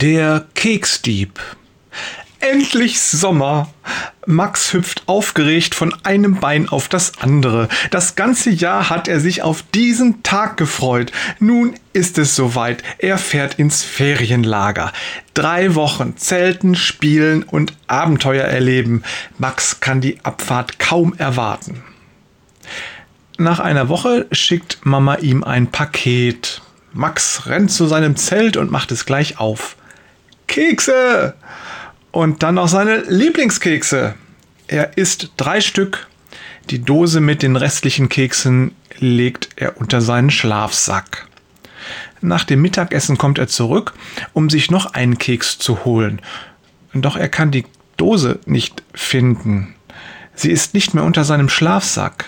Der Keksdieb. Endlich Sommer. Max hüpft aufgeregt von einem Bein auf das andere. Das ganze Jahr hat er sich auf diesen Tag gefreut. Nun ist es soweit. Er fährt ins Ferienlager. Drei Wochen Zelten, Spielen und Abenteuer erleben. Max kann die Abfahrt kaum erwarten. Nach einer Woche schickt Mama ihm ein Paket. Max rennt zu seinem Zelt und macht es gleich auf. Kekse! Und dann noch seine Lieblingskekse. Er isst drei Stück. Die Dose mit den restlichen Keksen legt er unter seinen Schlafsack. Nach dem Mittagessen kommt er zurück, um sich noch einen Keks zu holen. Doch er kann die Dose nicht finden. Sie ist nicht mehr unter seinem Schlafsack.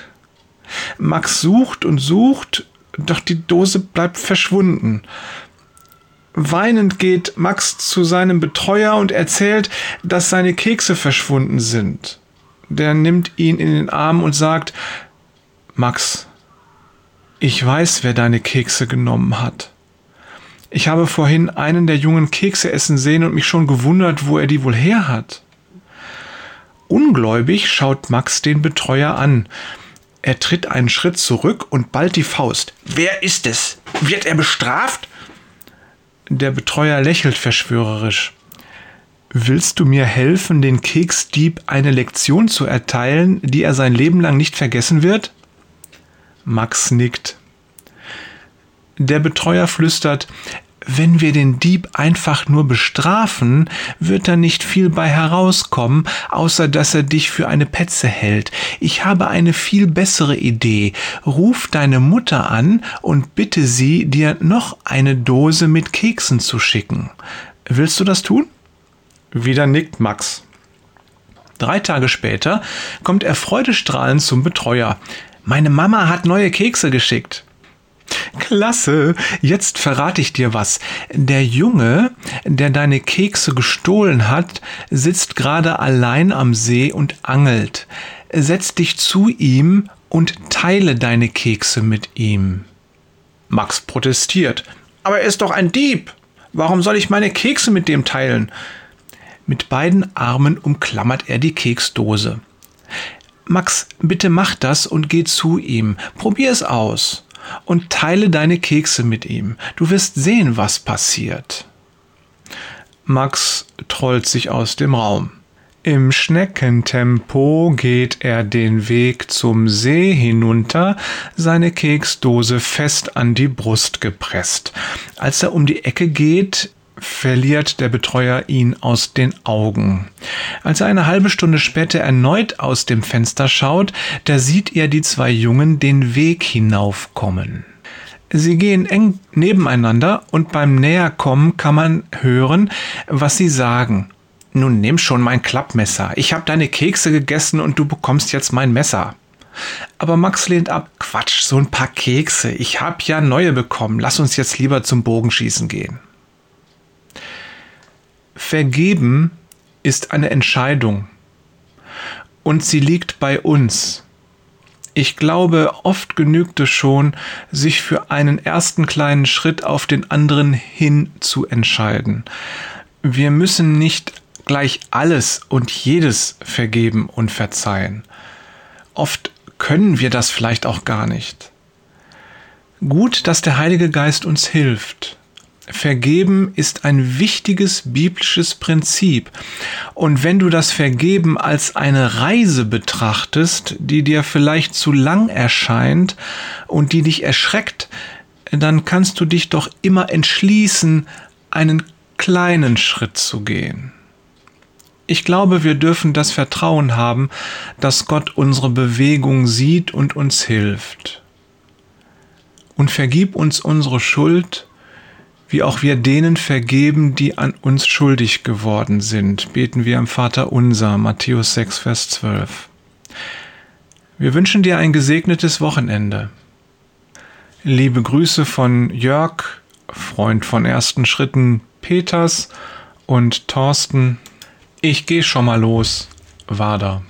Max sucht und sucht, doch die Dose bleibt verschwunden. Weinend geht Max zu seinem Betreuer und erzählt, dass seine Kekse verschwunden sind. Der nimmt ihn in den Arm und sagt, Max, ich weiß, wer deine Kekse genommen hat. Ich habe vorhin einen der jungen Kekse essen sehen und mich schon gewundert, wo er die wohl her hat. Ungläubig schaut Max den Betreuer an. Er tritt einen Schritt zurück und ballt die Faust. Wer ist es? Wird er bestraft? Der Betreuer lächelt verschwörerisch. Willst du mir helfen, den Keksdieb eine Lektion zu erteilen, die er sein Leben lang nicht vergessen wird? Max nickt. Der Betreuer flüstert, wenn wir den Dieb einfach nur bestrafen, wird da nicht viel bei herauskommen, außer dass er dich für eine Petze hält. Ich habe eine viel bessere Idee. Ruf deine Mutter an und bitte sie, dir noch eine Dose mit Keksen zu schicken. Willst du das tun? Wieder nickt Max. Drei Tage später kommt er freudestrahlend zum Betreuer. Meine Mama hat neue Kekse geschickt. Klasse, jetzt verrate ich dir was. Der Junge, der deine Kekse gestohlen hat, sitzt gerade allein am See und angelt. Setz dich zu ihm und teile deine Kekse mit ihm. Max protestiert. Aber er ist doch ein Dieb. Warum soll ich meine Kekse mit dem teilen? Mit beiden Armen umklammert er die Keksdose. Max, bitte mach das und geh zu ihm. Probier es aus und teile deine Kekse mit ihm. Du wirst sehen, was passiert. Max trollt sich aus dem Raum. Im Schneckentempo geht er den Weg zum See hinunter, seine Keksdose fest an die Brust gepresst. Als er um die Ecke geht, verliert der Betreuer ihn aus den Augen. Als er eine halbe Stunde später erneut aus dem Fenster schaut, da sieht er die zwei Jungen den Weg hinaufkommen. Sie gehen eng nebeneinander und beim Näherkommen kann man hören, was sie sagen. Nun nimm schon mein Klappmesser. Ich habe deine Kekse gegessen und du bekommst jetzt mein Messer. Aber Max lehnt ab. Quatsch, so ein paar Kekse. Ich hab ja neue bekommen. Lass uns jetzt lieber zum Bogenschießen gehen. Vergeben ist eine Entscheidung und sie liegt bei uns. Ich glaube, oft genügt es schon, sich für einen ersten kleinen Schritt auf den anderen hin zu entscheiden. Wir müssen nicht gleich alles und jedes vergeben und verzeihen. Oft können wir das vielleicht auch gar nicht. Gut, dass der Heilige Geist uns hilft. Vergeben ist ein wichtiges biblisches Prinzip. Und wenn du das Vergeben als eine Reise betrachtest, die dir vielleicht zu lang erscheint und die dich erschreckt, dann kannst du dich doch immer entschließen, einen kleinen Schritt zu gehen. Ich glaube, wir dürfen das Vertrauen haben, dass Gott unsere Bewegung sieht und uns hilft. Und vergib uns unsere Schuld, wie auch wir denen vergeben, die an uns schuldig geworden sind, beten wir am Vater unser, Matthäus 6, Vers 12. Wir wünschen dir ein gesegnetes Wochenende. Liebe Grüße von Jörg, Freund von ersten Schritten Peters und Thorsten. Ich gehe schon mal los. Wader.